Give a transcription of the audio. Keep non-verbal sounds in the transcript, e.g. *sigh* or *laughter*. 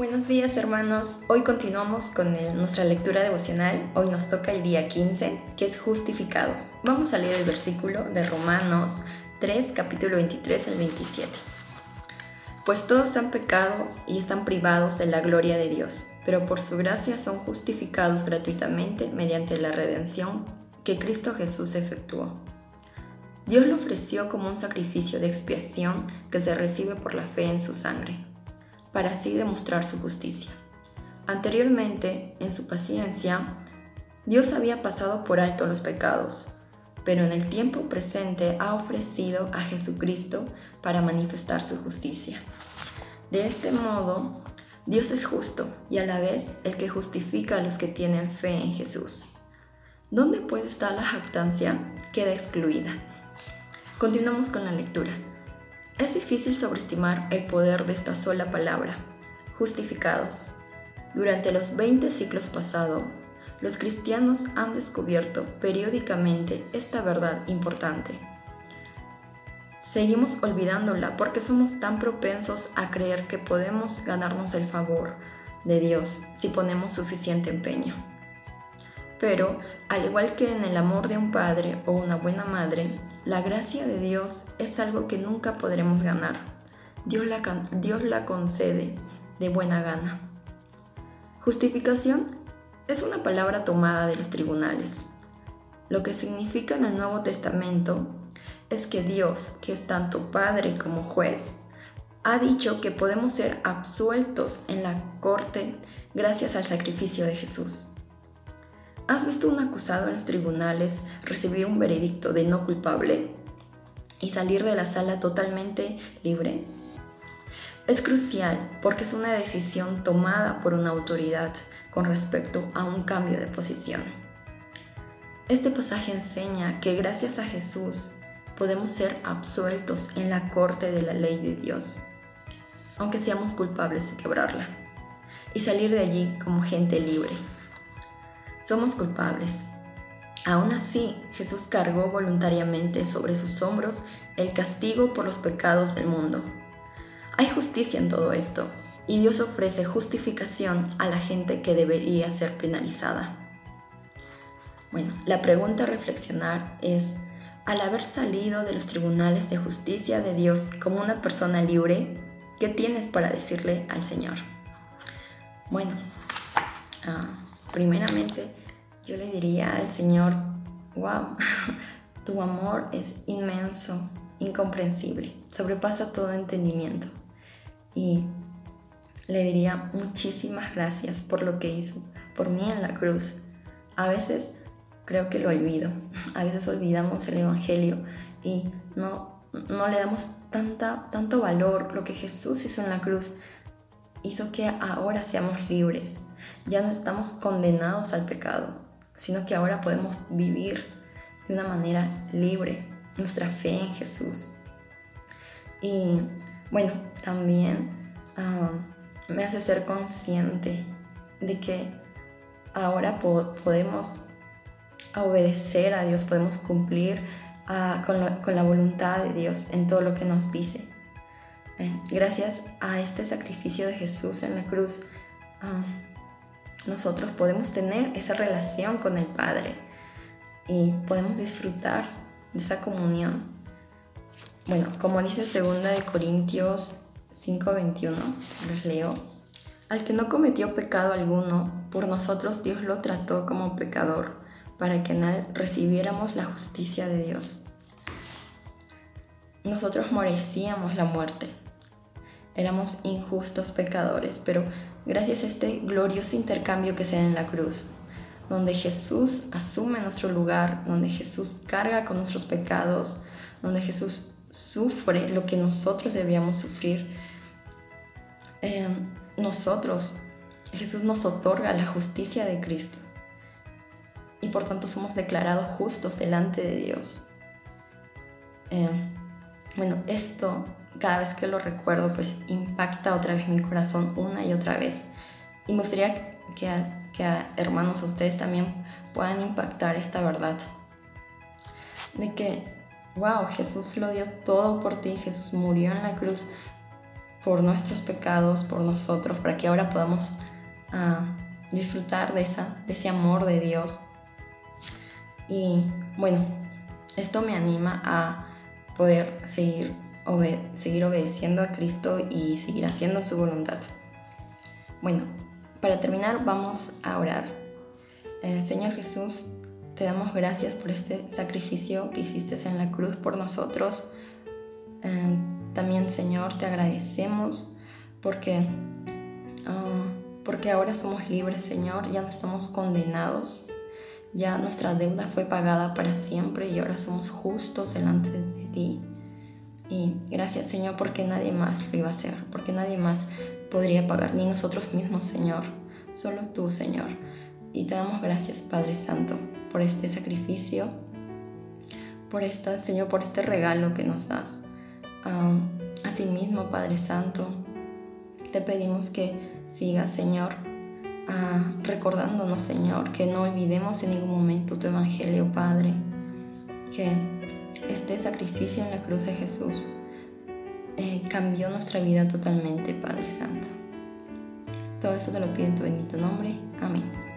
Buenos días hermanos, hoy continuamos con nuestra lectura devocional, hoy nos toca el día 15, que es justificados. Vamos a leer el versículo de Romanos 3, capítulo 23 al 27. Pues todos han pecado y están privados de la gloria de Dios, pero por su gracia son justificados gratuitamente mediante la redención que Cristo Jesús efectuó. Dios lo ofreció como un sacrificio de expiación que se recibe por la fe en su sangre para así demostrar su justicia. Anteriormente, en su paciencia, Dios había pasado por alto los pecados, pero en el tiempo presente ha ofrecido a Jesucristo para manifestar su justicia. De este modo, Dios es justo y a la vez el que justifica a los que tienen fe en Jesús. ¿Dónde puede estar la jactancia? Queda excluida. Continuamos con la lectura. Es difícil sobreestimar el poder de esta sola palabra, justificados. Durante los 20 siglos pasados, los cristianos han descubierto periódicamente esta verdad importante. Seguimos olvidándola porque somos tan propensos a creer que podemos ganarnos el favor de Dios si ponemos suficiente empeño. Pero, al igual que en el amor de un padre o una buena madre, la gracia de Dios es algo que nunca podremos ganar. Dios la, Dios la concede de buena gana. Justificación es una palabra tomada de los tribunales. Lo que significa en el Nuevo Testamento es que Dios, que es tanto Padre como juez, ha dicho que podemos ser absueltos en la corte gracias al sacrificio de Jesús. ¿Has visto un acusado en los tribunales recibir un veredicto de no culpable y salir de la sala totalmente libre? Es crucial porque es una decisión tomada por una autoridad con respecto a un cambio de posición. Este pasaje enseña que gracias a Jesús podemos ser absueltos en la corte de la ley de Dios, aunque seamos culpables de quebrarla, y salir de allí como gente libre somos culpables. Aún así, Jesús cargó voluntariamente sobre sus hombros el castigo por los pecados del mundo. Hay justicia en todo esto, y Dios ofrece justificación a la gente que debería ser penalizada. Bueno, la pregunta a reflexionar es, al haber salido de los tribunales de justicia de Dios como una persona libre, ¿qué tienes para decirle al Señor? Bueno, ah, primeramente yo le diría al Señor, wow, *laughs* tu amor es inmenso, incomprensible, sobrepasa todo entendimiento. Y le diría muchísimas gracias por lo que hizo por mí en la cruz. A veces creo que lo olvido, *laughs* a veces olvidamos el Evangelio y no, no le damos tanta, tanto valor. Lo que Jesús hizo en la cruz hizo que ahora seamos libres, ya no estamos condenados al pecado, sino que ahora podemos vivir de una manera libre nuestra fe en Jesús. Y bueno, también ah, me hace ser consciente de que ahora podemos obedecer a Dios, podemos cumplir ah, con, la voluntad de Dios en todo lo que nos dice. Eh, gracias a este sacrificio de Jesús en la cruz, ah, nosotros podemos tener esa relación con el Padre y podemos disfrutar de esa comunión. Bueno, como dice 2 de Corintios 5:21, les leo, al que no cometió pecado alguno, por nosotros Dios lo trató como pecador, para que en él recibiéramos la justicia de Dios. Nosotros merecíamos la muerte, éramos injustos pecadores, pero gracias a este glorioso intercambio que se da en la cruz, donde Jesús asume nuestro lugar, donde Jesús carga con nuestros pecados, donde Jesús sufre lo que nosotros deberíamos sufrir. Eh, nosotros, Jesús nos otorga la justicia de Cristo y por tanto somos declarados justos delante de Dios. Eh, bueno, esto cada vez que lo recuerdo, pues impacta otra vez mi corazón una y otra vez. Y me gustaría que, que hermanos, ustedes también puedan impactar esta verdad. De que, wow, Jesús lo dio todo por ti, Jesús murió en la cruz por nuestros pecados, por nosotros, para que ahora podamos ah, disfrutar de, esa, de ese amor de Dios. Y bueno, esto me anima a poder seguir, seguir obedeciendo a Cristo y seguir haciendo su voluntad. Bueno, para terminar vamos a orar. Eh, Señor Jesús, te damos gracias por este sacrificio que hiciste en la cruz por nosotros. Eh, también, Señor, te agradecemos porque, ah, porque ahora somos libres, Señor, ya no estamos condenados, ya nuestra deuda fue pagada para siempre y ahora somos justos delante de ti. Y gracias, Señor, porque nadie más lo iba a hacer, porque nadie más podría pagar, ni nosotros mismos, Señor, solo tú, Señor. Y te damos gracias, Padre Santo, por este sacrificio, por esta, Señor, por este regalo que nos das. Asimismo, Padre Santo, te pedimos que sigas, Señor, recordándonos, Señor, que no olvidemos en ningún momento tu Evangelio, Padre, que este sacrificio en la cruz de Jesús eh, cambió nuestra vida totalmente, Padre Santo. Todo eso te lo pido en tu bendito nombre. Amén.